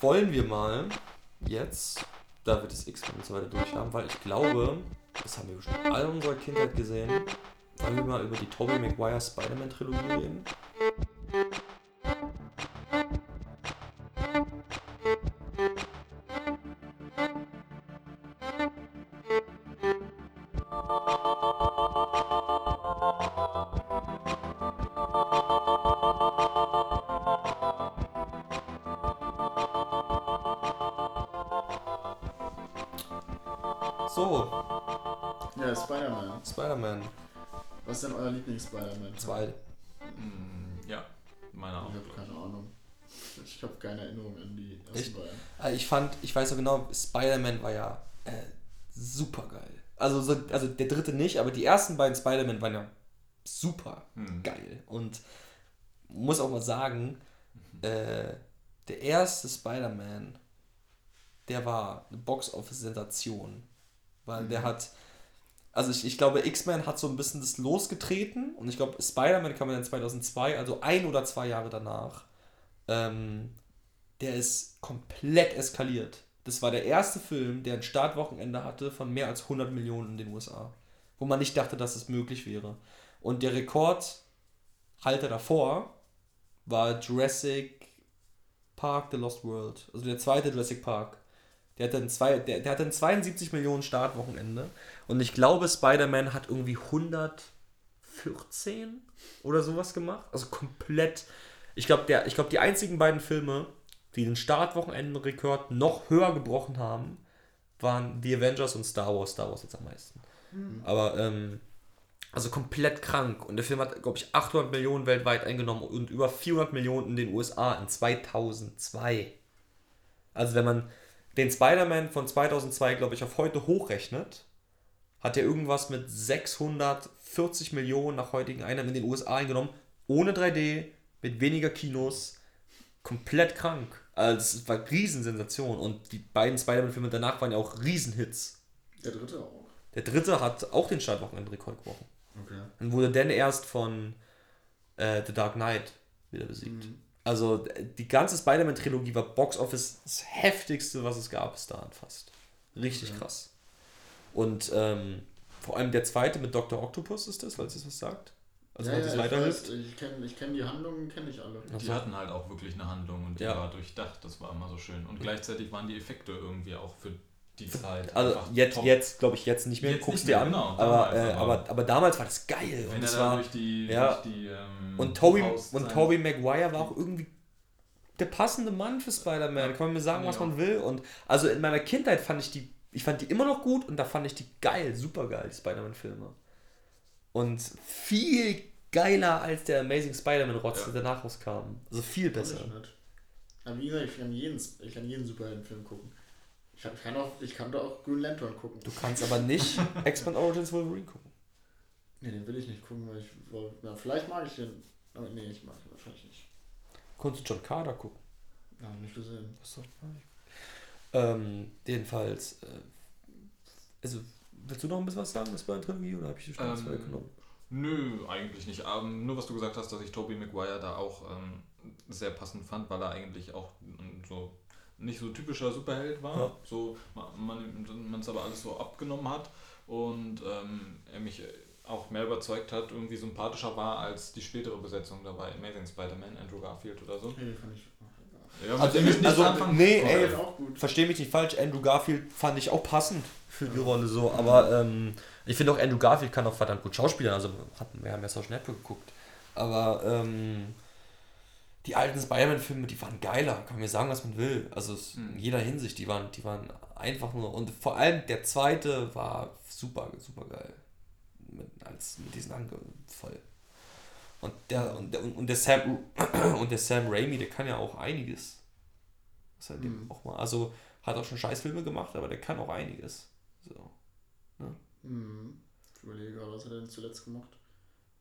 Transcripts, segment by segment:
wollen wir mal jetzt, da wir das X-Men und so weiter durch haben, weil ich glaube, das haben wir bestimmt alle unserer Kindheit gesehen, wollen wir mal über die Tobey Maguire Spider-Man-Trilogie reden? Lieblings-Spider-Man? 2. Mm, ja, meiner auch. Ich habe keine Ahnung. Ich habe keine Erinnerung an die ersten Echt? beiden. Also ich fand, ich weiß so genau, Spider-Man war ja äh, super geil. Also, so, also der dritte nicht, aber die ersten beiden Spider-Man waren ja super Hm. geil. Und muss auch mal sagen, äh, der erste Spider-Man, der war eine Box-Office-Sensation. Weil der hat, also ich, ich glaube, X-Men hat so ein bisschen das losgetreten und ich glaube, Spider-Man kam dann 2002, also ein oder zwei Jahre danach. Ähm, der ist komplett eskaliert. Das war der erste Film, der ein Startwochenende hatte von mehr als 100 Millionen in den USA. Wo man nicht dachte, dass es möglich wäre. Und der Rekordhalter davor war Jurassic Park The Lost World. Also der zweite Jurassic Park. Der hatte ein, zwei, der, der hatte ein 72 Millionen Startwochenende. Und ich glaube, Spider-Man hat irgendwie 114 oder sowas gemacht. Also komplett. Ich glaube, glaube, die einzigen beiden Filme, die den Startwochenenden-Rekord noch höher gebrochen haben, waren The Avengers und Star Wars. Star Wars jetzt am meisten. Aber, ähm, also komplett krank. Und der Film hat, glaube ich, 800 Millionen weltweit eingenommen und über 400 Millionen in den USA in 2002. Also wenn man den Spider-Man von 2002, glaube ich, auf heute hochrechnet, hat er irgendwas mit 640 Millionen nach heutigen Einnahmen in den USA eingenommen, ohne 3D, mit weniger Kinos, komplett krank. Also es war Riesensensation und die beiden Spider-Man-Filme danach waren ja auch Riesenhits. Der dritte auch. Der dritte hat auch den Startwochenende-Rekord gebrochen. Okay. Und wurde dann erst von äh, The Dark Knight wieder besiegt. Also d- die ganze Spider-Man-Trilogie war Box Office das heftigste, was es gab bis dahin fast. Richtig Okay. krass. Und ähm, vor allem der zweite mit Dr. Octopus ist das, falls es was sagt. Also ja, es ja, ich, weiterhilft. weiß, ich kenne ich kenn die Handlungen, kenne ich alle. Die hatten halt auch wirklich eine Handlung und die Ja. war durchdacht, das war immer so schön. Und gleichzeitig waren die Effekte irgendwie auch für die Zeit. Also jetzt, top. jetzt glaube ich jetzt nicht mehr, Jetzt guckst nicht dir an. genau, aber, damals, äh, aber- aber, damals war das geil. Wenn und er das da war, durch die, ja. durch die ähm, Und Toby, und Toby Maguire war auch irgendwie der passende Mann für Spider-Man. Kann man mir sagen, was ich man auch. will. Und also in meiner Kindheit fand ich die, ich fand die immer noch gut und da fand ich die geil, super geil, die Spider-Man-Filme. Und viel geiler als der Amazing Spider-Man-Rotz, Ja. der danach rauskam. Also viel besser. Aber wie gesagt, ich kann jeden, ich kann jeden Superheldenfilm gucken. Ich, kann auch, ich kann da auch Green Lantern gucken. Du kannst aber nicht X-Men Origins Wolverine gucken. Nee, den will ich nicht gucken, weil ich, na, vielleicht mag ich den, aber nee, ich mag ihn wahrscheinlich nicht. Konntest du John Carter gucken? Ja, nicht gesehen. Was soll ich? Ähm, jedenfalls, äh, also, willst du noch ein bisschen was sagen, das bei der Trilogie, oder habe ich die schon Ähm, weggenommen? Nö, eigentlich nicht. Ähm, nur was du gesagt hast, dass ich Tobey Maguire da auch ähm, sehr passend fand, weil er eigentlich auch ähm, so nicht so typischer Superheld war. Ja. So man man es aber alles so abgenommen hat und ähm, er mich auch mehr überzeugt hat, irgendwie sympathischer war als die spätere Besetzung dabei, Amazing Spider-Man, Andrew Garfield oder so. Nee, den fand ich. Ja, Also, ich nicht also anfangen nee, konnte. ey, verstehe mich nicht falsch, Andrew Garfield fand ich auch passend für die Rolle so, aber ähm, ich finde auch Andrew Garfield kann auch verdammt gut schauspielern, also hatten wir haben ja Social Network geguckt, aber ähm, die alten Spider-Man-Filme, die waren geiler, kann man mir sagen, was man will, also es, in jeder Hinsicht, die waren, die waren einfach nur, und vor allem der zweite war super, super geil, mit, als, mit diesen Ange voll. Und der, und der, und der Sam, und der Sam Raimi, der kann ja auch einiges. Was er dem Mhm. auch mal, also hat auch schon Scheißfilme gemacht, aber der kann auch einiges. So. Hm. Ich überlege gerade, was hat er denn zuletzt gemacht?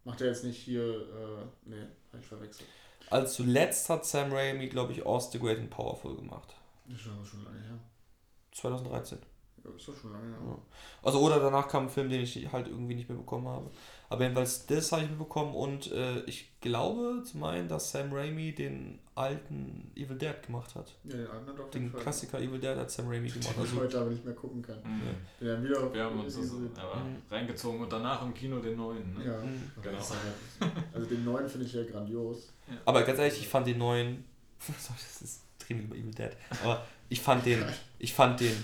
Macht er jetzt nicht hier, äh, nee, hab ich verwechselt. Also zuletzt hat Sam Raimi, glaube ich, Oz the Great and Powerful gemacht. Das ist schon lange her. 2013. Ja, ist doch schon lange. Ja. Also oder danach kam ein Film, den ich halt irgendwie nicht mehr bekommen habe. Aber jedenfalls das habe ich mitbekommen und äh, ich glaube zu meinen, dass Sam Raimi den alten Evil Dead gemacht hat. Ja, den anderen auf jeden Den Fall. Klassiker Evil Dead hat Sam Raimi gemacht. Den ich Also, heute aber nicht mehr gucken kann. Mhm. Dann wieder Wir haben uns Mhm. reingezogen und danach im Kino den neuen. Ne? Ja, Mhm. Genau. Halt- Also den neuen finde ich ja grandios. aber ganz ehrlich, ich fand den neuen. Sorry, das ist dringend über Evil Dead. Aber ich fand den, ich fand den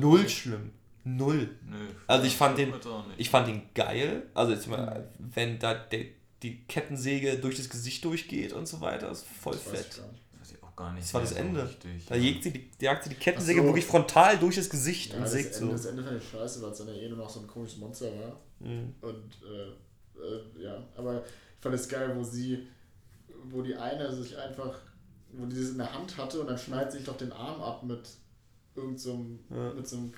null schlimm. Null. Nö. Also ich fand den- Jetzt auch nicht. Ich fand den geil. Also jetzt mal, wenn da der, die Kettensäge durch das Gesicht durchgeht und so weiter, ist voll Das weiß ich fett. gar nicht. Weiß ich auch gar nicht. Das war das Ende. Richtig. Da jagt sie die, jagt sie die Kettensäge so. wirklich frontal durch das Gesicht Ja, und das, sägt Ende, so. das Ende fand ich scheiße, weil es dann ja eh nur noch so ein komisches Monster war. Mhm. Und äh, äh, ja, aber ich fand es geil, wo sie, wo die eine sich einfach, wo die das in der Hand hatte und dann schneidet sich doch den Arm ab mit irgend so einem, Ja. mit, so einem,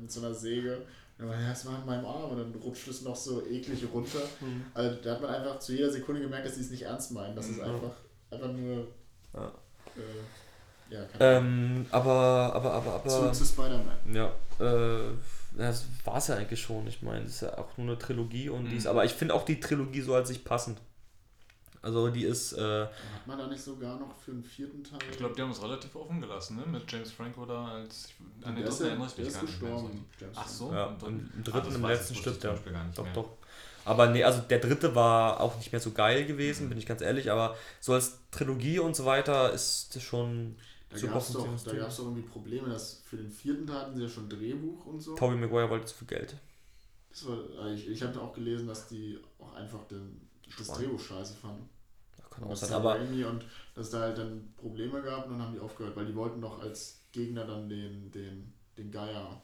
mit so einer Säge. Und dann, das war in meinem Arm und dann rutscht es noch so eklig runter. Mhm. Also da hat man einfach zu jeder Sekunde gemerkt, dass sie es nicht ernst meinen. Das ist Mhm. einfach, einfach nur. Ja. Äh, ja. Ähm, aber, aber, aber, aber. Zurück zu Spider-Man. Ja, äh, das war es ja eigentlich schon. Ich meine, das ist ja auch nur eine Trilogie und Mhm. aber ich finde auch die Trilogie so als sich passend. Also die ist, äh, Hat man da nicht sogar noch für einen vierten Teil? Ich glaube, die haben es relativ offen gelassen, ne? Mit James Franco da als. An den der ist, dritten ja, erinnere ich der mich ist gar nicht mehr gestorben. James Ach so? ja, im dritten? im, im Ah, dritten, das im ich, letzten ich gar nicht Doch, mehr. doch. Aber nee, also der dritte war auch nicht mehr so geil gewesen, bin ich ganz ehrlich, aber so als Trilogie und so weiter ist das schon Da gab es doch, da gab's doch irgendwie Probleme, dass für den vierten Teil hatten sie ja schon Drehbuch und so. Tobey Maguire wollte zu viel Geld. Das war, ich ich habe auch gelesen, dass die auch einfach den, das. Drehbuch scheiße fanden. Kann auch Und sein, aber und dass da halt dann Probleme gab und dann haben die aufgehört, weil die wollten doch als Gegner dann den, den, den Geier.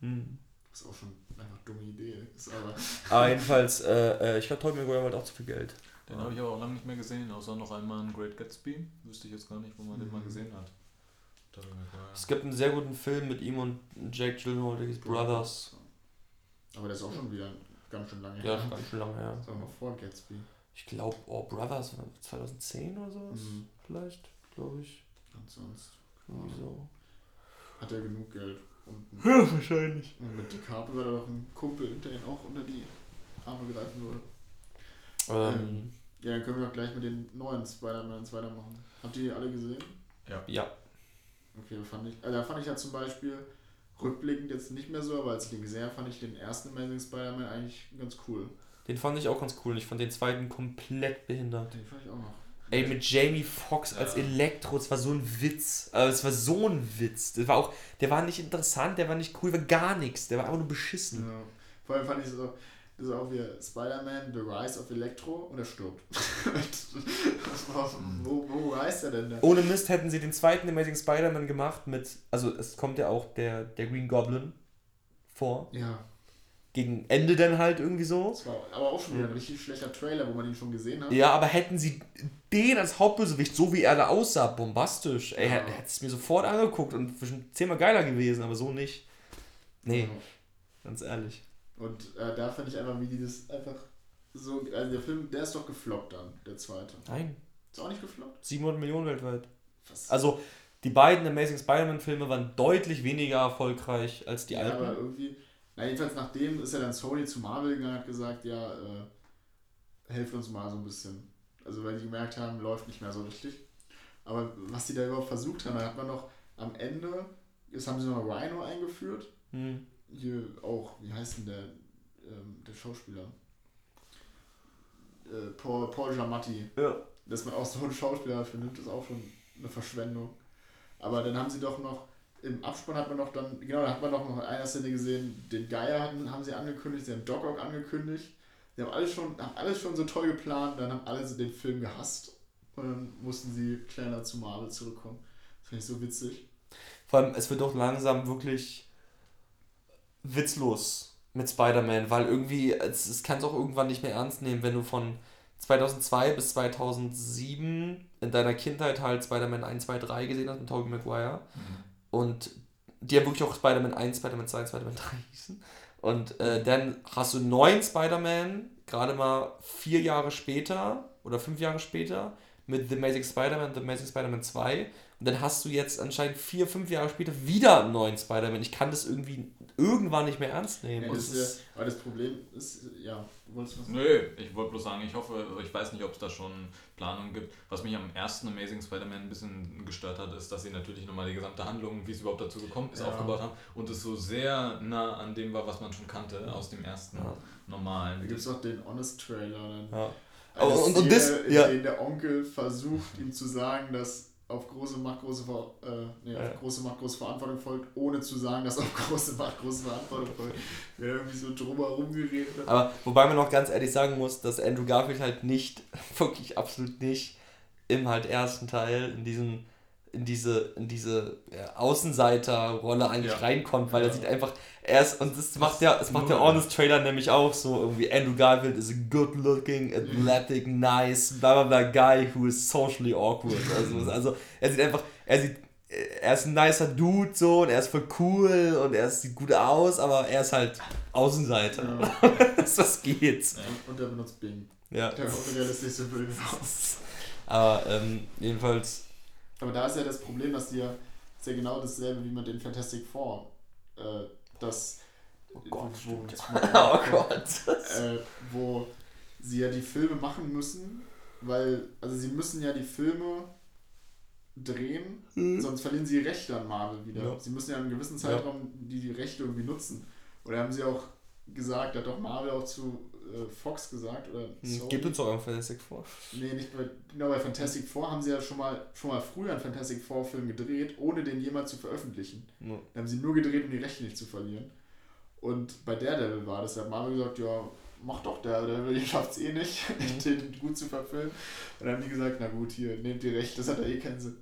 hm. Was auch schon einfach eine dumme Idee ist, aber aber jedenfalls, äh, äh, ich glaube, Tobey Maguire wollte auch zu viel Geld. Den habe ich aber auch lange nicht mehr gesehen, außer noch einmal in Great Gatsby. Wüsste ich jetzt gar nicht, wo man den mal Mhm. gesehen hat. Es gibt einen sehr guten Film mit ihm und Jake Gyllenhaal, der hieß Brothers. Aber der ist auch schon wieder ganz schön lange Ja, her. schon ganz schön lange her. Das war noch vor Gatsby. Ich glaube, oh, Brothers war 2010 oder sowas. Mhm. Vielleicht, glaube ich. Und sonst Irgendwie so. hat er genug Geld. Und, Ja, wahrscheinlich. und mit DiCaprio war da doch ein Kumpel, der ihn auch unter die Arme greifen würde. Ähm, Ja, dann können wir auch gleich mit den neuen Spider-Mans weitermachen. Habt ihr die alle gesehen? ja. Okay, da fand ich, äh, da fand ich ja zum Beispiel rückblickend jetzt nicht mehr so, aber als ich den gesehen habe, fand ich den ersten Amazing Spider-Man eigentlich ganz cool. Den fand ich auch ganz cool. und Ich fand den zweiten komplett behindert. Den fand ich auch noch. Ey, mit Jamie Foxx als Ja. Elektro, das war so ein Witz. Also, es war so ein Witz. Das war auch, der war nicht interessant, der war nicht cool, war gar nichts. Der war einfach nur beschissen. Ja. Vor allem fand ich so, das ist auch wie Spider-Man, The Rise of Electro und er stirbt. wo, wo reist er denn da? Ohne Mist hätten sie den zweiten Amazing Spider-Man gemacht mit, also es kommt ja auch der, der Green Goblin vor. Ja, Gegen Ende dann halt irgendwie so. das war aber auch schon wieder ein richtig schlechter Trailer, wo man ihn schon gesehen hat. Ja, aber hätten sie den als Hauptbösewicht, so wie er da aussah, bombastisch, ey, Ja. hätte es mir sofort angeguckt und bestimmt zehnmal geiler gewesen, aber so nicht. Nee, ganz ehrlich. Und äh, da fand ich einfach, wie die das einfach so. Also der Film, der ist doch gefloppt dann, der zweite. Nein, Ist auch nicht gefloppt? 700 Millionen weltweit. Was? Also, die beiden Amazing Spider-Man-Filme waren deutlich weniger erfolgreich als die ja, alten. aber irgendwie. Na, jedenfalls nachdem ist ja dann Sony zu Marvel gegangen und hat gesagt, ja, äh, helft uns mal so ein bisschen. Also weil die gemerkt haben, läuft nicht mehr so richtig. Aber was die da überhaupt versucht haben, da hat man noch am Ende, jetzt haben sie noch Rhino eingeführt. Hm. Hier auch, wie heißt denn der, ähm, der Schauspieler? Äh, Paul, Paul Giamatti. Ja. Dass man auch so einen Schauspieler findet, ist auch schon eine Verschwendung. Aber dann haben sie doch noch, im Abspann hat man noch dann, genau, da hat man noch in einer Szene gesehen, den Geier hatten, haben sie angekündigt, sie haben Doc Ock angekündigt. Sie haben alles schon, haben alles schon so toll geplant, dann haben alle so den Film gehasst. Und dann mussten sie kleiner zu Marvel zurückkommen. Das finde ich so witzig. Vor allem, es wird doch langsam wirklich witzlos mit Spider-Man, weil irgendwie, es, es kann es auch irgendwann nicht mehr ernst nehmen, wenn du von 2002 bis 2007 in deiner Kindheit halt Spider-Man 1, 2, 3 gesehen hast mit Tobey Maguire und die ja wirklich auch Spider-Man 1, Spider-Man 2, Spider-Man 3 hießen. Und äh, dann hast du neuen Spider-Man, gerade mal vier Jahre später oder fünf Jahre später, mit The Amazing Spider-Man, The Amazing Spider-Man 2 und dann hast du jetzt anscheinend vier, fünf Jahre später wieder einen neuen Spider-Man. Ich kann das irgendwie irgendwann nicht mehr ernst nehmen. Ja, Und das ist aber das Problem ist, ja, du wolltest was sagen? Nö, ich wollte bloß sagen, ich hoffe, ich weiß nicht, ob es da schon Planungen gibt. Was mich am ersten Amazing Spider-Man ein bisschen gestört hat, ist, dass sie natürlich nochmal die gesamte Handlung, wie es überhaupt dazu gekommen ist, Ja. aufgebaut haben und es so sehr nah an dem war, was man schon kannte aus dem ersten Ja. normalen. Da gibt es auch den Honest-Trailer. Dann. ja. Eine Und- und- und das- ja. der Onkel versucht, ihm zu sagen, dass auf große Macht große, Ver äh, nee, Ja. auf große Macht große Verantwortung folgt, ohne zu sagen, dass auf große Macht große Verantwortung folgt. Wer irgendwie so drumherum geredet hat. Aber wobei man noch ganz ehrlich sagen muss, dass Andrew Garfield halt nicht, wirklich absolut nicht, im halt ersten Teil in diesem in diese, in diese ja, Außenseiter-Rolle eigentlich Ja. reinkommt, weil er Ja. sieht einfach, er ist, und das macht ja, das macht der. Honest Trailer nämlich auch so, irgendwie Andrew Garfield is a good looking, athletic, nice, bla bla bla guy who is socially awkward. Also, also er sieht einfach, er sieht, er ist ein nicer Dude so und er ist voll cool und er sieht gut aus, aber er ist halt Außenseiter. Ja. Was geht's? Und, und der benutzt Bing. Ja. Der fotorealistischste Bild. Aber ähm, jedenfalls, Aber da ist ja das Problem, dass die ja, ist ja genau dasselbe wie mit den Fantastic Four. Äh, das, oh Gott, wo, oh Gott. äh, wo sie ja die Filme machen müssen, weil, also sie müssen ja die Filme drehen, sonst verlieren sie die Rechte an Marvel wieder. Ja. Sie müssen ja in einem gewissen Zeitraum die, die Rechte irgendwie nutzen. Oder haben sie auch gesagt, hat doch Marvel auch zu Fox gesagt, oder Sony? Gibt uns doch einen Fantastic vor. Nee, nicht bei, genau bei Fantastic Four haben sie ja schon mal, schon mal früher einen Fantastic Four Film gedreht, ohne den jemals zu veröffentlichen. Ja. Da haben sie nur gedreht, um die Rechte nicht zu verlieren. Und bei Daredevil war das, da hat Marvel gesagt, ja, mach doch Daredevil, ihr schafft's eh nicht, Mhm. den gut zu verfilmen. Und dann haben die gesagt, na gut, hier, nehmt die Rechte, das hat ja eh keinen Sinn.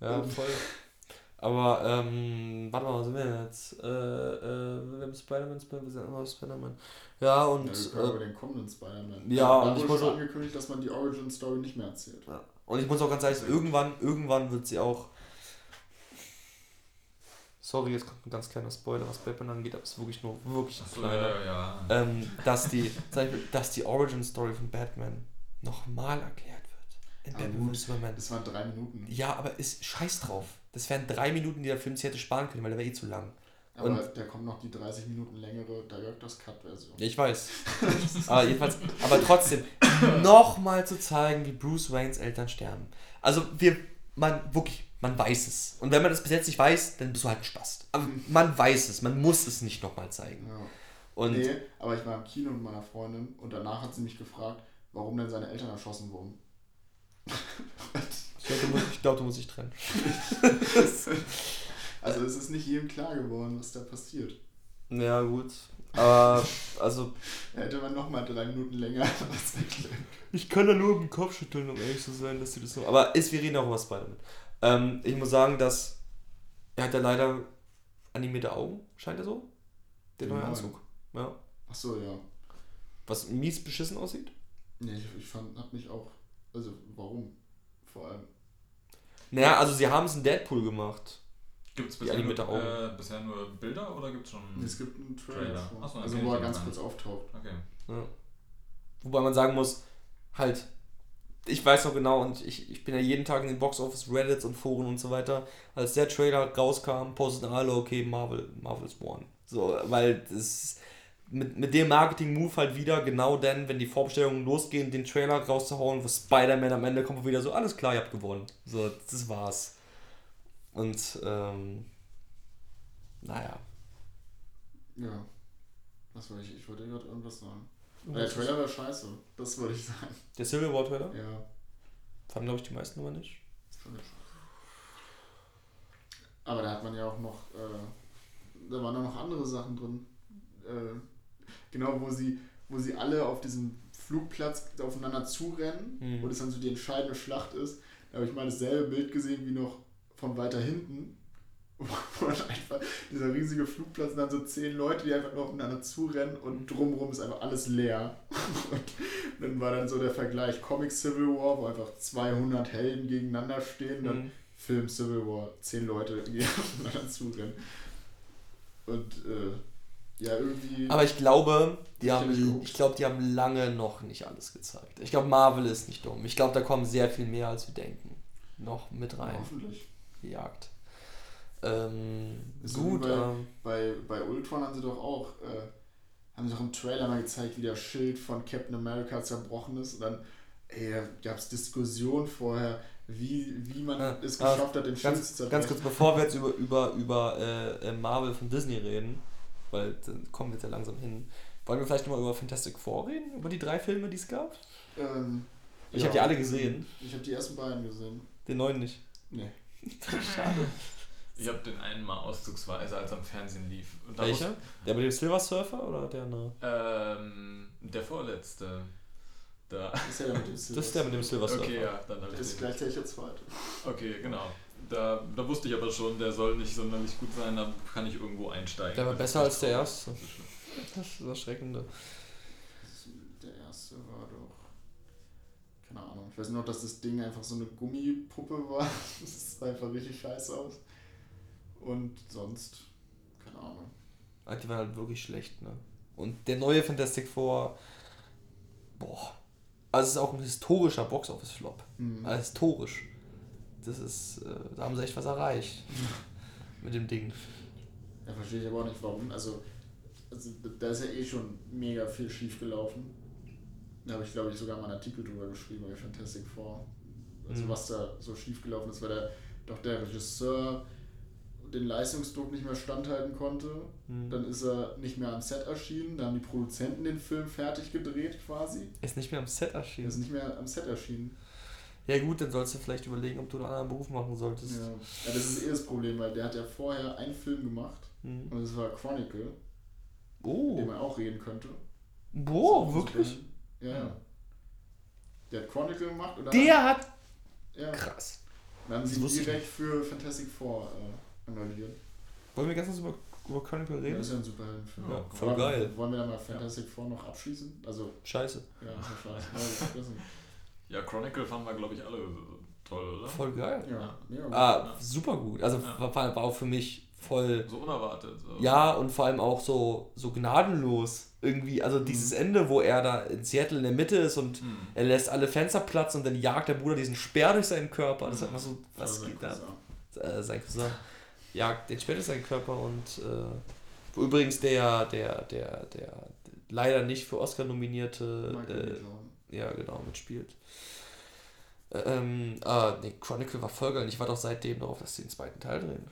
Ja, voll. Aber, ähm, warte mal, was sind wir jetzt? Äh, äh, wir haben Spider-Man, Spider wir sind immer Spider-Man. Ja, und, Ja, wir können über äh, den kommenden Spider-Man. Ja, da und ich wurde muss schon auch- angekündigt, dass man die Origin-Story nicht mehr erzählt. und ich muss auch ganz ehrlich, sagen, irgendwann, irgendwann wird sie auch. Sorry, jetzt kommt ein ganz kleiner Spoiler, was Batman angeht, aber es ist wirklich nur wirklich ein kleiner. ja, ja. Ähm, dass die, sag ich mal, dass die Origin-Story von Batman nochmal erklärt wird. In Aber Batman gut. Superman. Das waren drei Minuten. Ja, aber ist scheiß drauf. Das wären drei Minuten, die der Film sich hätte sparen können, weil der wäre eh zu lang. Aber Und- da kommt noch die 30 Minuten längere Director's Cut-Version. Ja, ich weiß. aber jedenfalls, aber trotzdem, nochmal zu zeigen, wie Bruce Waynes Eltern sterben. Also wir, man, wirklich, man weiß es. Und wenn man das bis jetzt nicht weiß, dann bist du halt ein Spast. Aber man weiß es, man muss es nicht nochmal zeigen. Ja. Und nee, aber ich war im Kino mit meiner Freundin und danach hat sie mich gefragt, warum denn seine Eltern erschossen wurden. Ich glaube, du, musst- ich glaub, du musst dich trennen. Also es ist nicht jedem klar geworden, was da passiert. Ja, gut. Aber, also, Da hätte man nochmal drei Minuten länger was. Ich kann da nur im Kopf schütteln, um ehrlich zu sein, dass sie das so. Aber ist, wir reden auch über Spider-Man. Ähm, ich muss sagen, dass er hat ja leider animierte Augen, scheint er so. Der Den neue. Anzug. Ja. Achso, ja. Was mies beschissen aussieht. Nee, ich, ich fand, hat mich auch. Also warum? Vor allem. Naja, also sie haben es in Deadpool gemacht. Gibt es bisher, nur, äh, bisher nur Bilder oder gibt es schon. Es gibt einen Trailer. Trailer. vor. Ach so, also okay, wo er ganz kurz auftaucht. Okay. Ja. Wobei man sagen muss, halt, ich weiß noch genau und ich, ich bin ja jeden Tag in den Box Office Reddits und Foren und so weiter. Als der Trailer rauskam, posteten alle, okay, Marvel, Marvel is one. So, weil das mit, mit dem Marketing-Move halt wieder, genau dann, wenn die Vorbestellungen losgehen, den Trailer rauszuhauen, wo Spider-Man am Ende kommt wieder so, alles klar, ihr habt gewonnen. So, das war's. Und, ähm, naja. Ja. Was wollte ich? Ich wollte gerade irgendwas sagen. Aber der Trailer war scheiße. Das wollte ich sagen. Der Civil War Trailer? Ja. Fanden, glaube ich, die meisten aber nicht. Das fand ich scheiße. Aber da hat man ja auch noch. Äh, da waren auch noch andere Sachen drin. Äh, genau, wo sie, wo sie alle auf diesem Flugplatz aufeinander zurennen, Mhm. wo das dann so die entscheidende Schlacht ist. Da habe ich mal dasselbe Bild gesehen wie noch von weiter hinten. Wo dann einfach dieser riesige Flugplatz und dann so zehn Leute, die einfach nur aufeinander zurennen und drumherum ist einfach alles leer. Und dann war dann so der Vergleich Comic Civil War, wo einfach 200 Helden gegeneinander stehen. Dann Mhm. Film Civil War, zehn Leute, die aufeinander zurennen. Und äh, Ja, irgendwie. Aber ich glaube, die haben, ich glaube, die haben lange noch nicht alles gezeigt. Ich glaube, Marvel ist nicht dumm. Ich glaube, da kommen sehr viel mehr, als wir denken. Noch mit rein. Hoffentlich. Gejagt. Ähm, So gut, bei, ähm, bei, bei Ultron haben sie doch auch, äh, haben sie doch im Trailer mal gezeigt, wie das Schild von Captain America zerbrochen ist. Und dann, ey, da gab es Diskussionen vorher, wie, wie man es geschafft hat, den Schild zu zerbrechen. ganz kurz, bevor wir jetzt über, über, über äh, äh, Marvel von Disney reden, weil dann kommen wir jetzt ja langsam hin, wollen wir vielleicht nochmal über Fantastic Four reden? Über die drei Filme, die es gab? Ähm, Ich ja. habe die alle gesehen. Ich habe die ersten beiden gesehen. Den neuen nicht. Nee. Schade. Ich habe den einen mal auszugsweise, als er am Fernsehen lief. Welcher? Der mit dem Silver Surfer oder der andere? Ähm, der vorletzte. Da. Das ist ja der mit dem Das ist der mit dem Silver Surfer. Okay, ja, dann habe Das ich ist den. gleichzeitig der zweite. Okay, genau. Da, da wusste ich aber schon, der soll nicht sonderlich gut sein, da kann ich irgendwo einsteigen. Der war besser als der erste. Das ist. Das Erschreckende. Der erste war doch. Keine Ahnung. Ich weiß nur noch, dass das Ding einfach so eine Gummipuppe war. Das sah einfach richtig scheiße aus. Und sonst. Keine Ahnung. Ah, Die waren halt wirklich schlecht, ne? Und der neue Fantastic Four. Boah. Also es ist auch ein historischer Box-Office-Flop. Hm. Also historisch. Das ist. Äh, da haben sie echt was erreicht. Mit dem Ding. Ja, verstehe ich aber auch nicht warum. Also, also da ist ja eh schon mega viel schief gelaufen. Da habe ich, glaube ich, sogar mal einen Artikel drüber geschrieben bei Fantastic Four. Also Mhm. was da so schief gelaufen ist, weil der, doch der Regisseur den Leistungsdruck nicht mehr standhalten konnte. Hm. Dann ist er nicht mehr am Set erschienen. Da haben die Produzenten den Film fertig gedreht quasi. Ist nicht mehr am Set Er erschienen. ist nicht mehr am Set erschienen. Ja gut, dann sollst du vielleicht überlegen, ob du einen anderen Beruf machen solltest. Ja. ja, das ist eh das Problem, weil der hat ja vorher einen Film gemacht Hm. und das war Chronicle, über Oh. den man auch reden könnte. Boah, So, wirklich? Ja, ja. Der hat Chronicle gemacht oder? Der hat. Ja. Krass. Dann haben sie direkt für Fantastic Four äh, engagiert. Wollen wir ganz kurz über, über Chronicle Ja, reden? das ist ja ein Superheldenfilm. Ja, voll Wollen geil. Wollen wir dann mal Fantastic Four noch abschließen? Also, Scheiße. ja, ja scheiße. Ja, Ja, Chronicle fanden wir, glaube ich, alle toll, oder? Voll geil. ja, gut. Ah, super gut. Also Ja. war, war auch für mich voll. So unerwartet. So. Ja, und vor allem auch so, so gnadenlos. Irgendwie, also dieses Ende, wo er da in Seattle in der Mitte ist und Hm. er lässt alle Fenster platzen und dann jagt der Bruder diesen Speer durch seinen Körper. Das ist einfach so, was geht da? Äh, sein Cousin jagt den Speer durch seinen Körper und äh, wo übrigens der, der, der, der leider nicht für Oscar nominierte Michael äh. Ja, genau, mitspielt. Ähm, ah, nee, Chronicle war voll geil. und Ich war doch seitdem darauf, dass sie den zweiten Teil drehen.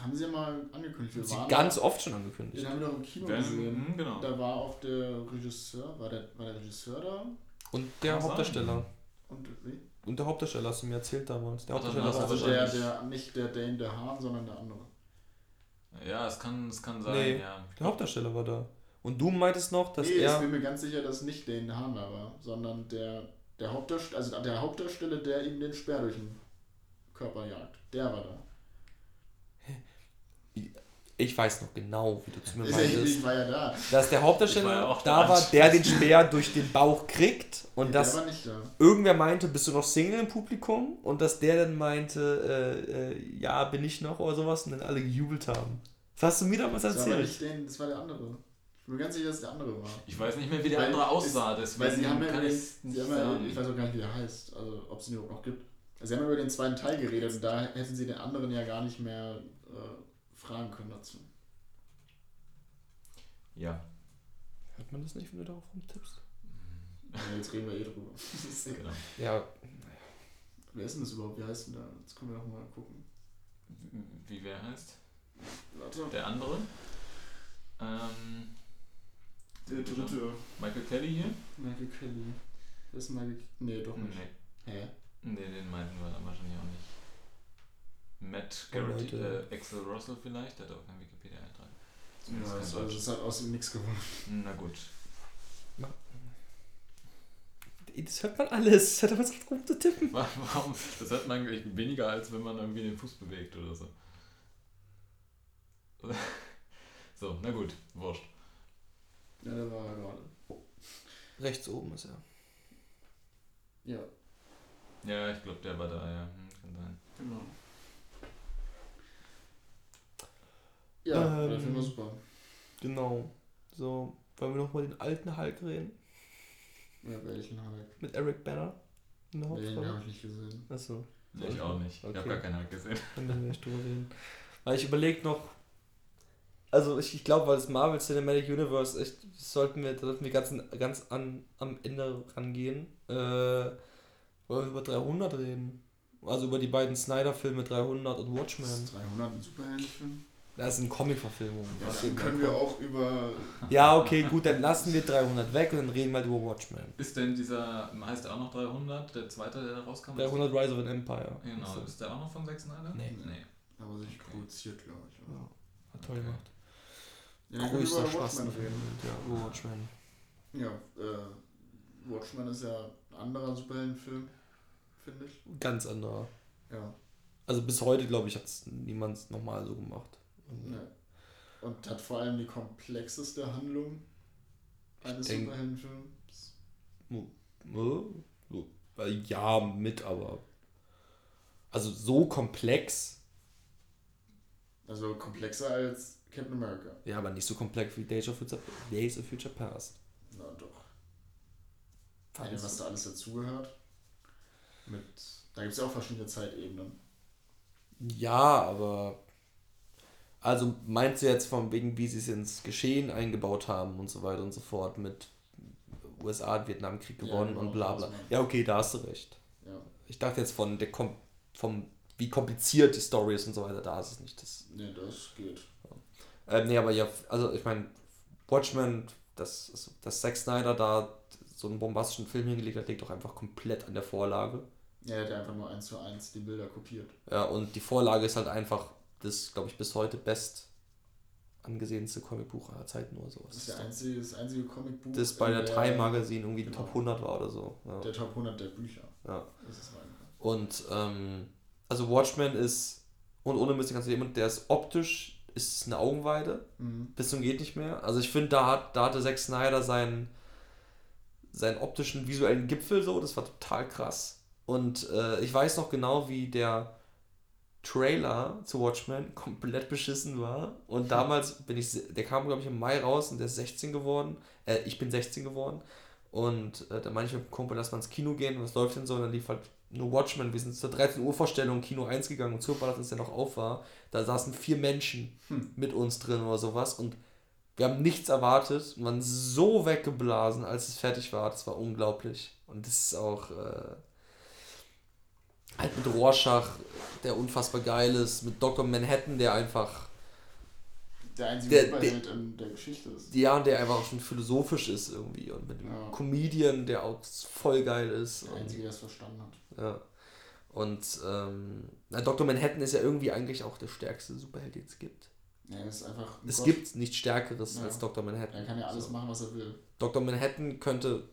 Haben sie ja mal angekündigt. Wir Sie waren ganz da, oft schon angekündigt. Den haben wir doch im Kino Wenn- gesehen. hm, genau. Da war auch der Regisseur, war der, war der Regisseur da? Und der Kann Hauptdarsteller. Und wie? Und der Hauptdarsteller hast du mir erzählt damals. Der Hauptdarsteller Also also der, der, nicht der Dane der Hahn, sondern der andere. Ja, es kann, es kann sein, Nee. ja. Der Hauptdarsteller war da. Und du meintest noch, dass nee, ich er. bin mir ganz sicher, dass nicht Dane der Hahn da war, sondern der, der Hauptdarsteller, also der Hauptdarsteller, der ihm den Speer durch den Körper jagt. Der war da. Ich weiß noch genau, wie du zu mir Ich, meintest. ich war ja da. Dass der Ich Hauptdarsteller war ja auch da da. war, der den Speer durch den Bauch kriegt und Nee, dass der war nicht da. irgendwer meinte, bist du noch Single im Publikum? Und dass der dann meinte, äh, äh, ja, bin ich noch oder sowas und dann alle gejubelt haben. Was hast du mir damals Das war, erzählt? nicht Dane, das war der andere. Ich bin mir ganz sicher, dass es der andere war. Ich weiß nicht mehr, wie der Weil andere aussah, deswegen Weil sie haben ja, kann den, nicht sie haben ja ich weiß auch gar nicht, wie der heißt, also ob es ihn überhaupt noch gibt. Also sie haben über den zweiten Teil geredet und da hätten sie den anderen ja gar nicht mehr äh, fragen können dazu. Ja. Hört man das nicht, wenn du darauf rumtippst? Ja, jetzt reden wir eh drüber. Ist. Genau. Ja, Wer ist denn das überhaupt? Wie heißt denn der? Jetzt können wir doch mal gucken. Wie wer heißt? Warte. Der andere? Ähm, Der dritte. Michael Kelly hier? Michael Kelly. Wer ist Michael Nee, doch nicht. Nee. Hä? Nee, den meinten wir dann wahrscheinlich auch nicht. Matt Oh, Garrett, äh, Axel Russell vielleicht, der hat auch kein Wikipedia-Eintrag. Ja, das, also Deutsch. das hat aus dem Nix gewonnen. Na gut. das hört man alles. Hört man auf rumzutippen. Wa- Warum? Das hört man eigentlich weniger, als wenn man irgendwie den Fuß bewegt oder so. So, na gut, wurscht. Ja, der war gerade. Rechts oben ist er. Ja, Ja, ich glaube, der war da, ja. Hm, kann sein. genau. Ja, Ähm, der Film war super. Genau. So, wollen wir nochmal den alten Hulk reden? Ja, welchen halt. Mit Eric Banner? In der Den Hauptrolle? habe ich nicht gesehen. Achso, Nee, ich auch nicht. Ich Okay. habe gar keinen Halt gesehen. dann werden wir nicht drüber reden. Weil ich überlege noch. Also ich, ich glaube, weil das Marvel Cinematic Universe echt, das sollten wir, da sollten wir ganz, ganz an, am Ende rangehen. Äh, wollen wir über 300 reden? Also über die beiden Snyder-Filme 300 und Watchmen. Ist 300 ein Superheldenfilm? Das sind Comic-Verfilmungen. Ja, Was dann können wir auch über. Ja, okay, gut, dann lassen wir 300 weg und dann reden wir halt über Watchmen. Ist denn dieser, heißt der auch noch 300, der zweite, der da rauskam? 300 Rise of an Empire. Genau, ist der auch noch von Zack Snyder? Nee. nee. Aber sich Okay. produziert, glaube ich. Ja, oder? hat toll Okay. gemacht. Ja, Größter Spaß. Ja, über Watchmen. Ja, äh, Watchmen ist ja ein anderer Superheldenfilm, finde ich. Ganz anderer. Ja. Also bis heute, glaube ich, hat es niemand nochmal so gemacht. Ne. Und hat vor allem die komplexeste Handlung eines denk- Superheldenfilms. Äh, Ja, mit, aber. Also so komplex. Also komplexer als Captain America. Ja, aber nicht so komplex wie Days of Future, Days of Future Past. Na doch. Fand Ja, was da alles dazugehört. Mit. Da gibt es ja auch verschiedene Zeitebenen. Ja, aber. Also meinst du jetzt von wegen, wie sie es ins Geschehen eingebaut haben und so weiter und so fort mit USA hat Vietnamkrieg Ja, gewonnen genau, und bla bla. ich. Ja, okay, da hast du recht. Ja. Ich dachte jetzt von der Kom vom wie kompliziert die Story ist und so weiter, da ist es nicht. Das, Ne, das geht. Äh, nee, aber ja, also ich meine, Watchmen, das, dass Zack Snyder da so einen bombastischen Film hingelegt hat, liegt doch einfach komplett an der Vorlage. Ja, er hat einfach nur eins zu eins die Bilder kopiert. Ja, und die Vorlage ist halt einfach das, glaube ich, bis heute best angesehenste Comicbuch aller Zeiten oder so. Das ist der einzige, das einzige Comicbuch. das bei in der Time Magazine irgendwie genau. Top 100 war oder so. Ja. Der Top 100 der Bücher. ja. Das ist mein. Und ähm, also Watchmen ist, und ohne Mist kannst du jemand, der ist optisch, ist es eine Augenweide, Mhm. bis zum geht nicht mehr. Also ich finde, da, hat, da hatte Zack Snyder seinen, seinen optischen, visuellen Gipfel so, das war total krass. Und äh, ich weiß noch genau, wie der Trailer zu Watchmen komplett beschissen war. Und damals bin ich, der kam glaube ich im Mai raus und der ist 16 geworden. Äh, ich bin 16 geworden. Und äh, da meinte ich mit dem Kumpel, lass mal ins Kino gehen. Und was läuft denn so? Und dann lief halt nur Watchmen. Wir sind zur 13 Uhr Vorstellung Kino 1 gegangen und super, dass es ja noch auf war. Da saßen vier Menschen mit uns drin oder sowas. Und wir haben nichts erwartet und waren so weggeblasen, als es fertig war. Das war unglaublich. Und das ist auch äh, halt mit Rorschach, der unfassbar geil ist, mit Dr. Manhattan, der einfach, Der einzige Der- Superheld in der Geschichte ist. ja, und der einfach auch schon philosophisch ist irgendwie. Und mit dem Ja. Comedian, der auch voll geil ist. Der einzige, der es verstanden hat. ja. Und ähm, Dr. Manhattan ist ja irgendwie eigentlich auch der stärkste Superheld, den es gibt. Ja, er ist einfach. ein Es Gott. gibt nichts Stärkeres Ja. als Dr. Manhattan. Er kann ja alles So. machen, was er will. Dr. Manhattan könnte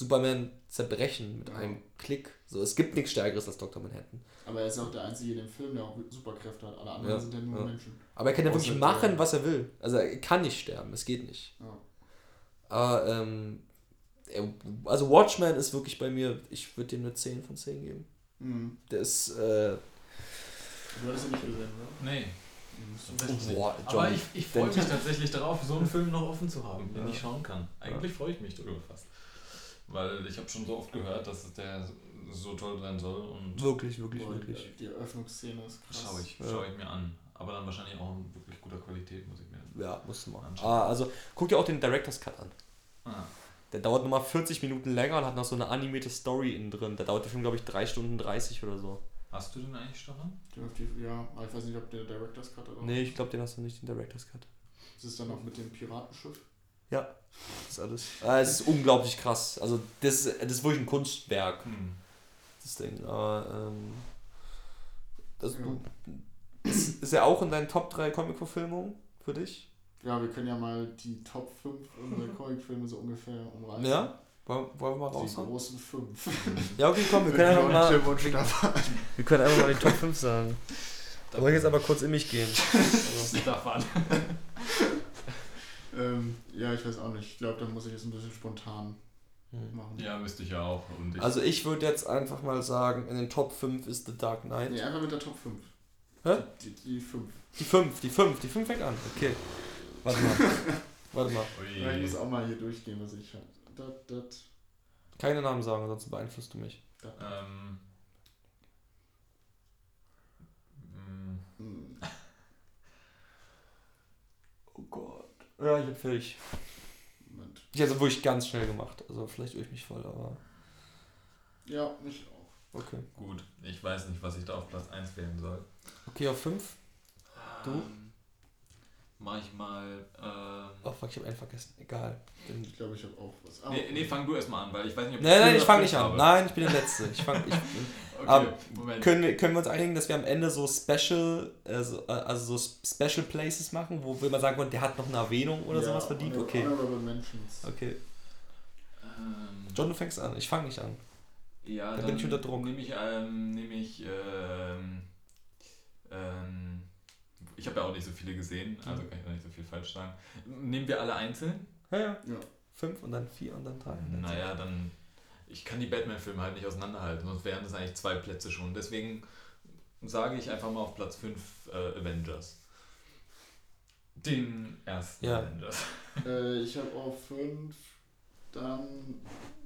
Superman zerbrechen mit Ja. einem Klick. So, es gibt nichts Stärkeres als Dr. Manhattan. Aber er ist auch der Einzige in dem Film, der auch Superkräfte hat. Alle anderen Ja, sind ja nur ja. Menschen. Aber er kann ja wirklich der- machen, was er will. Also er kann nicht sterben, es geht nicht. Ja. Aber, ähm, er- also Watchmen ist wirklich bei mir, ich würde dem eine 10 von 10 geben. Mhm. Der ist, äh, Du hattest ihn nicht gesehen, oder? Nee. Mhm. boah, Aber ich, ich freue mich tatsächlich darauf, so einen Film noch offen zu haben, den Ja. ich schauen kann. Eigentlich freue ich mich darüber fast. Weil ich habe schon so oft gehört, dass der so toll sein soll und wirklich, wirklich, Boah, wirklich. Die, Eröffnungsszene ist krass. schaue ich, Ja. schau ich mir an. Aber dann wahrscheinlich auch in wirklich guter Qualität, muss ich mir. Ja, musst du machen. Anschauen. Ah, also guck dir auch den Director's Cut an. Ah, Der dauert nochmal 40 Minuten länger und hat noch so eine animierte Story innen drin. Da dauert der Film, glaube ich, 3 Stunden 30 oder so. hast du den eigentlich, Stefan? Ja, aber ich weiß nicht, ob der Director's Cut oder Nee, ich glaube, den hast du nicht, den Director's Cut. Ist es dann noch mit dem Piratenschiff? Ja, das ist alles. Ah, es ist unglaublich krass. Also, das, ist- das ist wirklich ein Kunstwerk, Hm. das Ding. Aber, ähm, das, Ja. du, ist, ist er auch in deinen Top 3 Comic-Verfilmungen für dich? Ja, wir können ja mal die Top 5 unserer Comicfilme so ungefähr umreißen. Ja? Wollen, wollen wir mal Die raushauen? großen 5. Ja, okay, komm, wir können einfach mal, wir können einfach mal die Top 5 sagen. Da soll ich jetzt aber kurz in mich gehen. Also, Stefan. Ähm, ja, ich weiß auch nicht. Ich glaube, da muss ich jetzt ein bisschen spontan hm. machen. Ja, müsste ich ja auch. Und ich, Also ich würde jetzt einfach mal sagen, in den Top 5 ist The Dark Knight. Nee, einfach mit der Top 5. Hä? Die, die 5. Die 5, die 5, die 5 fängt an. Okay. Warte mal. Warte mal. Ja, ich muss auch mal hier durchgehen, was ich habe. Dat, dat, Keine Namen sagen, sonst beeinflusst du mich. dat. Ähm. mm, Hm. Oh Gott. Ja, ich hab fertig. Moment. Ich hätte es wirklich ganz schnell gemacht. Also vielleicht irre ich mich voll, aber Ja, mich auch. okay. Gut, ich weiß nicht, was ich da auf Platz 1 wählen soll. Okay, auf 5. Du? Ähm, mach ich mal. Ähm, Oh fuck, ich hab einen vergessen. Egal. Den Ich glaube, ich habe auch was. Ah, nee, nee, fang du erstmal an, weil ich weiß nicht, ob Nein, nein, ich fange nicht an. habe. Nein, ich bin der Letzte. Ich fang, ich, Okay, Aber Moment. können, wir, können wir uns einigen, dass wir am Ende so Special, also, also so Special Places machen, wo wir mal sagen wollen, der hat noch eine Erwähnung oder ja, sowas verdient? Okay. Honorable Mentions. Okay. Ähm, John, du fängst an. Ich fange nicht an. Ja, Da dann bin ich unter Druck. Nehme ich, ähm, nehme ich, ähm, ähm, ich habe ja auch nicht so viele gesehen, also kann ich auch nicht so viel falsch sagen. Nehmen wir alle einzeln? Ja, ja. Ja. Fünf und dann vier und dann drei. und dann Naja, dann, ich kann die Batman-Filme halt nicht auseinanderhalten, sonst wären das eigentlich zwei Plätze schon. Deswegen sage ich einfach mal auf Platz 5 äh, Avengers. Den ersten Ja. Avengers. Äh, ich habe auf 5 dann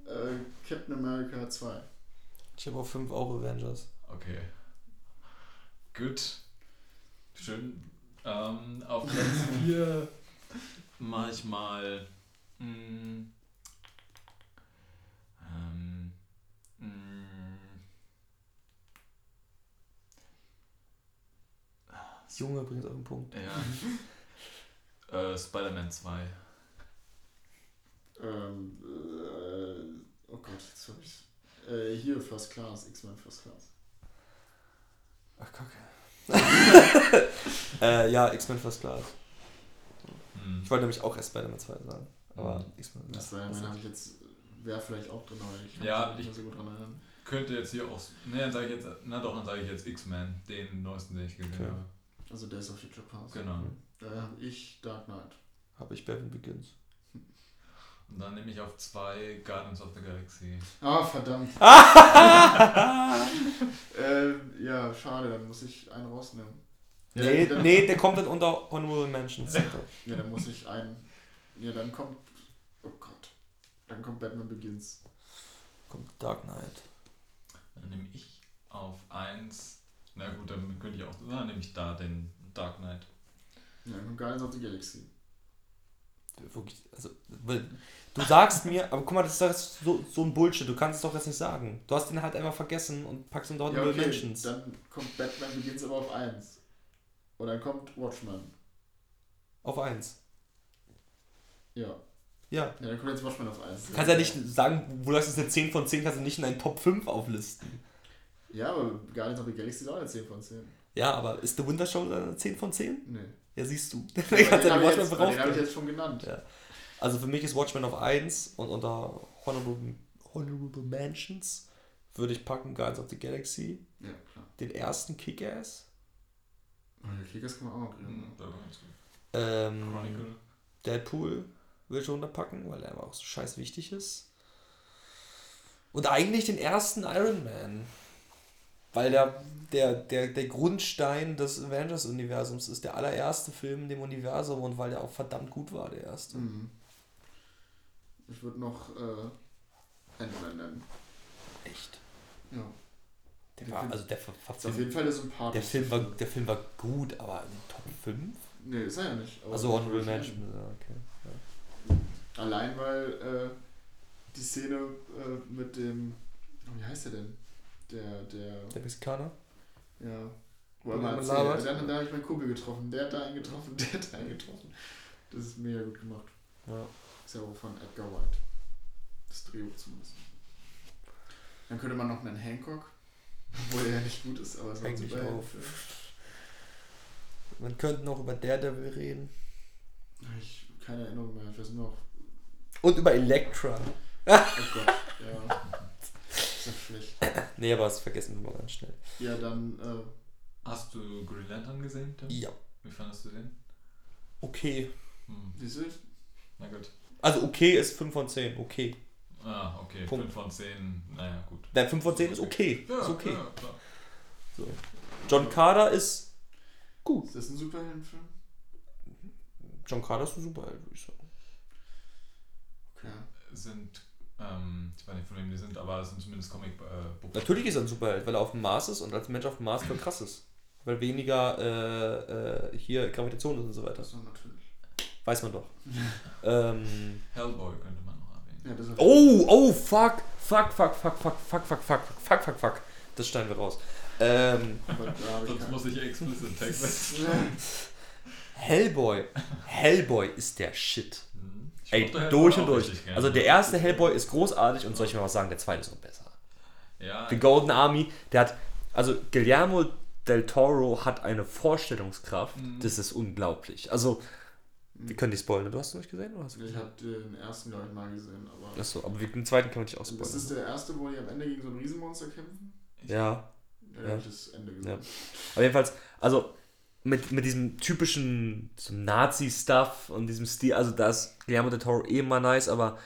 äh, Captain America 2. Ich habe auf fünf auch Avengers. Okay. Gut. Schön. Ähm, auf Platz 4 mache ich mal. Mh, ähm, mh, Junge bringt auf den Punkt. ja. äh, Spider-Man 2. Ähm, äh, oh Gott, jetzt habe ich äh, Hier First Class, X-Men First Class. Ach, kacke. äh, ja, X-Men First Class. Hm. Ich wollte nämlich auch erst Spider-Man 2 sagen. Aber Mhm. X-Men Das war ja, habe ich jetzt, wäre vielleicht auch drin, aber ich kann Ja, mich nicht ich- mehr so gut dran erinnern. Könnte jetzt hier auch. Ne, dann sage ich jetzt. Na doch, dann sage ich jetzt X-Men, den neuesten, den ich gesehen Okay. habe. Also Days of Future Past. Genau. Da habe ich Dark Knight. Habe ich Batman Begins. Und dann nehme ich auf zwei Guardians of the Galaxy. Ah, verdammt. ähm, ja, schade, dann muss ich einen rausnehmen. Ja, Nee, dann, nee, der kommt dann unter Honorable Mentions. Ja, dann muss ich einen. Ja, dann kommt. Oh Gott. Dann kommt Batman Begins. kommt Dark Knight. Dann nehme ich auf 1. Na gut, dann könnte ich auch. Dann nehme ich da den Dark Knight. Ja, dann kommt Guardians of the Galaxy. Wirklich, also, weil du sagst mir, aber guck mal, das ist so, so ein Bullshit, du kannst es doch jetzt nicht sagen. Du hast den halt einfach vergessen und packst ihn dort Ja, okay, Mentions. dann kommt Batman Begins aber auf 1. Und dann kommt Watchmen. Auf 1. Ja. Ja. Ja, dann kommt jetzt Watchmen auf 1. Du kannst ja nicht sagen, wo das ist eine 10 von 10, kannst du nicht in deinen Top 5 auflisten. Ja, aber Guardians of the Galaxy ist auch eine 10 von 10. Ja, aber ist The Winter Show eine 10 von 10? Nee. Ja, siehst du. Den du habe ich, jetzt- den hab ich jetzt schon genannt. Ja. Also für mich ist Watchmen auf 1 und unter Honorable, Honorable Mentions würde ich packen Guardians of the Galaxy, Ja, klar. den ersten Kick-Ass, Ja, Kickers kann man auch noch Mhm. ganz gut. ähm, Chronicle. Deadpool will ich runterpacken, weil er aber auch so scheiß wichtig ist. Und eigentlich den ersten Iron Man. Weil der, der, der, der Grundstein des Avengers-Universums ist der allererste Film in dem Universum und weil der auch verdammt gut war, der erste. Mhm. Ich würde noch äh, Ant-Man nennen. Echt? Ja. Der Der war, Film- also der, ver- Ist auf jeden Fall der sympathischste. der, Film war, der Film war gut, aber in den Top 5? Nee, ist er ja nicht. aber Also Honorable Mention. nennen. ja, Okay. Allein weil äh, die Szene äh, mit dem. Oh, wie heißt der denn? Der, der. Der Mexikaner? Ja. Wo er mal man erzählt, dann, da habe ich meinen Kumpel getroffen, der hat da einen getroffen, der hat da einen getroffen. Das ist mega gut gemacht. Ja. Ist ja auch von Edgar White. Das Drehbuch zumindest. Dann könnte man noch einen Hancock, obwohl er ja nicht gut ist, aber es war super auf. Man könnte noch über Daredevil reden. Ich keine Erinnerung mehr, ich weiß nur noch. Und über Elektra. Oh Gott, ja. Ist ja schlecht. Nee, aber das vergessen wir mal ganz schnell. Ja, dann, äh, Hast du Green Lantern gesehen, Tim? Ja. Wie fandest du den? Okay. Hm. wieso? Na gut. Also okay ist 5 von 10. Okay. Ah, okay. Punkt. 5 von 10. Naja, gut. Der 5 von 10 ist okay. Ja, ist okay. Ja, klar. John Carter ist gut. Ist das ein Superheldenfilm? John Carter ist ein Superheld, würde ich sagen. Okay. Sind, ähm, ich weiß nicht von wem die sind, aber es sind zumindest Comic-Books. Natürlich ist er ein Superheld, weil er auf dem Mars ist und als Mensch auf dem Mars voll krass ist. Weil weniger äh, äh, hier Gravitation ist und so weiter. Das war natürlich. Weiß man doch. ähm, Hellboy könnte man oh, oh, fuck. Fuck, fuck, fuck, fuck, fuck, fuck, fuck, fuck, fuck, fuck. Das schneiden wir raus. Ähm, Sonst muss ich explicit Text. Hellboy. Hellboy ist der Shit. Mhm. Ich Ey, durch und durch. Also der erste Hellboy ist großartig und soll ich mal was sagen, der zweite ist noch besser. Ja, The Golden Army, der hat, also Guillermo del Toro hat eine Vorstellungskraft, Mhm. das ist unglaublich. Also, wir können die spoilern. Du hast ihn nicht gesehen oder hast du Ich habe den ersten, glaube ich, mal gesehen, aber. Achso, aber den zweiten können wir nicht das ausspoilern. ist der erste, wo die am Ende gegen so ein Riesenmonster kämpfen. Ja, Da Ja. habe ich das Ende gesehen. Ja. aber jedenfalls, also mit, mit diesem typischen so Nazi-Stuff und diesem Stil, also da ist Guillermo del Toro eh immer nice, aber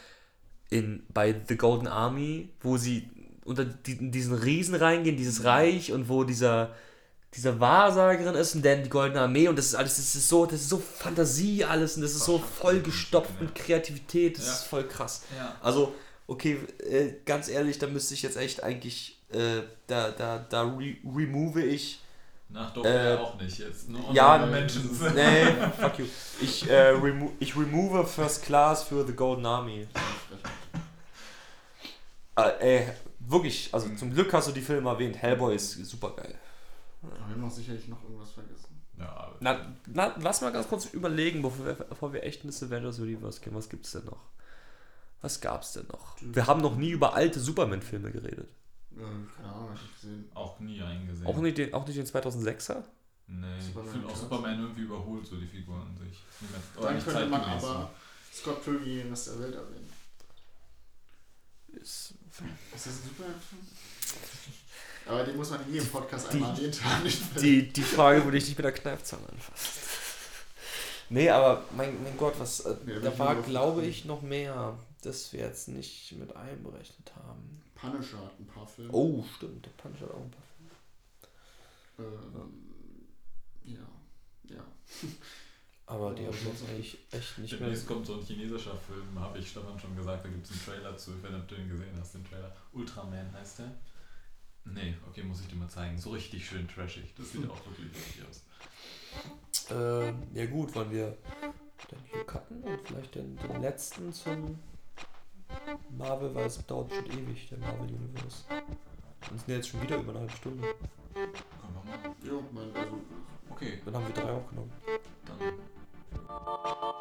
in, bei The Golden Army, wo sie unter die, diesen Riesen reingehen, dieses Reich und wo dieser dieser Wahrsagerin ist und dann die Goldene Armee und das ist alles, das ist so, das ist so Fantasie alles und das ist so vollgestopft mit Kreativität, das Ja. ist voll krass. Ja. Also, okay, äh, ganz ehrlich, da müsste ich jetzt echt eigentlich, äh, da, da, da re remove ich, Nach Doppel Äh, ja auch nicht jetzt. Nur ja, Honorable Mentions. nee, fuck you. Ich, äh, remo ich remove First Class für The Golden Army. Äh, ey, wirklich, also zum Glück hast du die Filme erwähnt, Hellboy ist super geil. Aber wir haben noch sicherlich noch irgendwas vergessen. Ja, Na, na, lass mal ganz kurz überlegen, bevor wir, bevor wir echt in das Avengers Universe gehen. Was gibt's denn noch? Was gab's denn noch? Wir haben noch nie über alte Superman-Filme geredet. Äh, keine Ahnung, hab ich gesehen. auch nie eingesehen. Auch nicht den, auch nicht den 2006er? Nee, ich finde auch. Superman irgendwie überholt, so die Figur an sich. Dann könnte man aber Scott Pilgrim Rest der Welt erwähnen. Ist, Ist das ein Superman-Film? Aber den muss man in jedem Podcast einmal erwähnt haben. nicht? die, die Frage würde ich nicht mit der Kneifzange anfassen. Nee, aber mein, mein Gott, was, äh, Nee, da bin da war, glaube ich, noch mehr, das wir jetzt nicht mit einberechnet haben. Punisher hat ein paar Filme. Oh, stimmt, der Punch hat auch ein paar Ähm, ja. Ja. Aber die habe ich jetzt sonst- eigentlich echt nicht mehr. Demnächst kommt so ein chinesischer Film, habe ich Stefan schon gesagt, da gibt es einen Trailer zu, ob du den gesehen hast, den Trailer. Ultraman heißt der. Nee, okay, muss ich dir mal zeigen. So richtig schön trashig. Das sieht auch wirklich richtig aus. Ähm, ja gut, wollen wir dann hier cutten und vielleicht den, den letzten zum Marvel, weil es dauert schon ewig, der Marvel Universe. Wir sind jetzt schon wieder über eine halbe Stunde. Können wir mal. Jo, mein, also, Okay. Dann haben wir drei aufgenommen. Thank you.